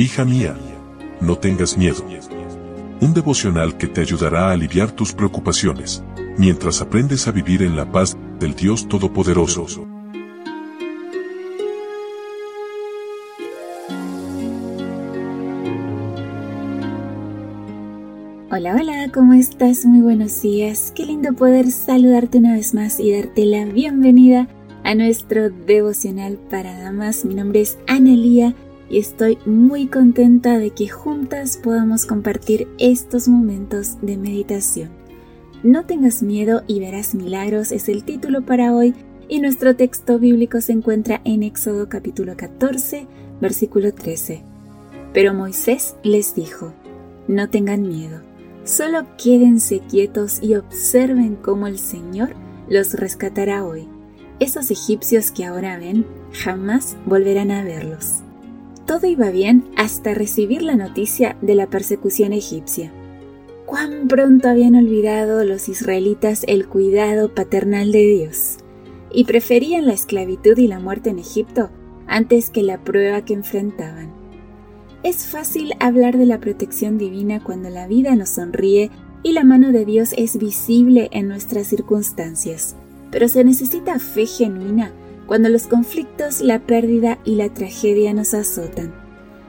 Hija mía, no tengas miedo. Un devocional que te ayudará a aliviar tus preocupaciones, mientras aprendes a vivir en la paz del Dios Todopoderoso. Hola, hola, ¿cómo estás? Muy buenos días. Qué lindo poder saludarte una vez más y darte la bienvenida a nuestro devocional para damas. Mi nombre es Analía y estoy muy contenta de que juntas podamos compartir estos momentos de meditación. No tengas miedo y verás milagros es el título para hoy y nuestro texto bíblico se encuentra en Éxodo capítulo 14, versículo 13. Pero Moisés les dijo, no tengan miedo, solo quédense quietos y observen cómo el Señor los rescatará hoy. Esos egipcios que ahora ven jamás volverán a verlos. Todo iba bien hasta recibir la noticia de la persecución egipcia. Cuán pronto habían olvidado los israelitas el cuidado paternal de Dios y preferían la esclavitud y la muerte en Egipto antes que la prueba que enfrentaban. Es fácil hablar de la protección divina cuando la vida nos sonríe y la mano de Dios es visible en nuestras circunstancias, pero se necesita fe genuina cuando los conflictos, la pérdida y la tragedia nos azotan.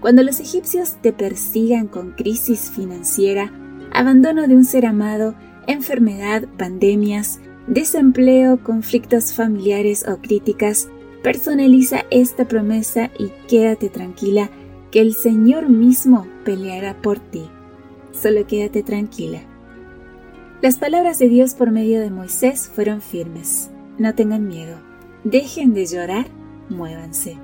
Cuando los egipcios te persigan con crisis financiera, abandono de un ser amado, enfermedad, pandemias, desempleo, conflictos familiares o críticas, personaliza esta promesa y quédate tranquila que el Señor mismo peleará por ti. Solo quédate tranquila. Las palabras de Dios por medio de Moisés fueron firmes. No tengan miedo Dejen de llorar, muévanse.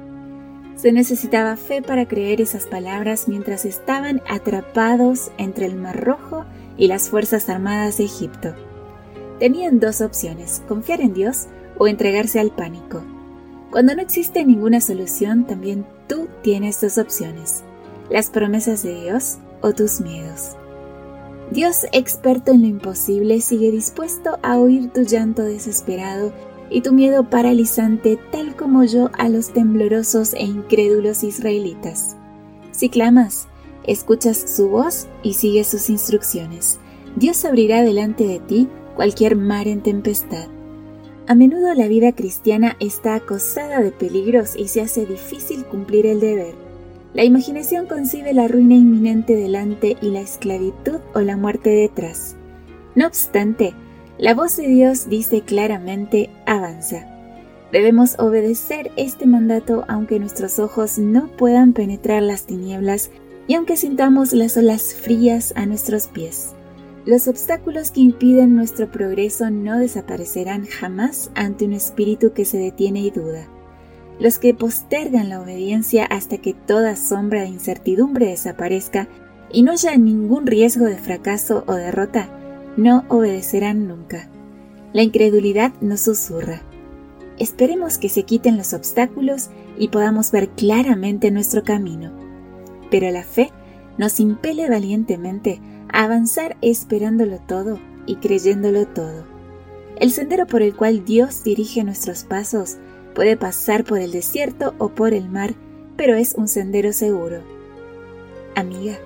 Se necesitaba fe para creer esas palabras mientras estaban atrapados entre el Mar Rojo y las Fuerzas Armadas de Egipto. Tenían dos opciones, confiar en Dios o entregarse al pánico. Cuando no existe ninguna solución, también tú tienes dos opciones, las promesas de Dios o tus miedos. Dios, experto en lo imposible, sigue dispuesto a oír tu llanto desesperado y tu miedo paralizante tal como yo a los temblorosos e incrédulos israelitas. Si clamas, escuchas su voz y sigues sus instrucciones. Dios abrirá delante de ti cualquier mar en tempestad. A menudo la vida cristiana está acosada de peligros y se hace difícil cumplir el deber. La imaginación concibe la ruina inminente delante y la esclavitud o la muerte detrás. No obstante, la voz de Dios dice claramente, avanza. Debemos obedecer este mandato aunque nuestros ojos no puedan penetrar las tinieblas y aunque sintamos las olas frías a nuestros pies. Los obstáculos que impiden nuestro progreso no desaparecerán jamás ante un espíritu que se detiene y duda. Los que postergan la obediencia hasta que toda sombra de incertidumbre desaparezca y no haya ningún riesgo de fracaso o derrota, no obedecerán nunca. La incredulidad nos susurra. Esperemos que se quiten los obstáculos y podamos ver claramente nuestro camino. Pero la fe nos impele valientemente a avanzar esperándolo todo y creyéndolo todo. El sendero por el cual Dios dirige nuestros pasos puede pasar por el desierto o por el mar, pero es un sendero seguro. Amiga,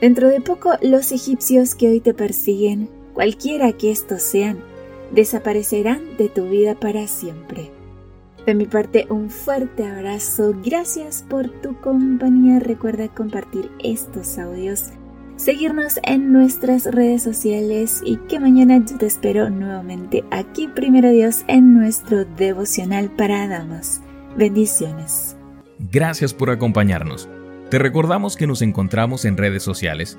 dentro de poco los egipcios que hoy te persiguen cualquiera que estos sean, desaparecerán de tu vida para siempre. De mi parte, un fuerte abrazo. Gracias por tu compañía. Recuerda compartir estos audios, seguirnos en nuestras redes sociales y que mañana yo te espero nuevamente aquí, primero Dios, en nuestro devocional para damas. Bendiciones. Gracias por acompañarnos. Te recordamos que nos encontramos en redes sociales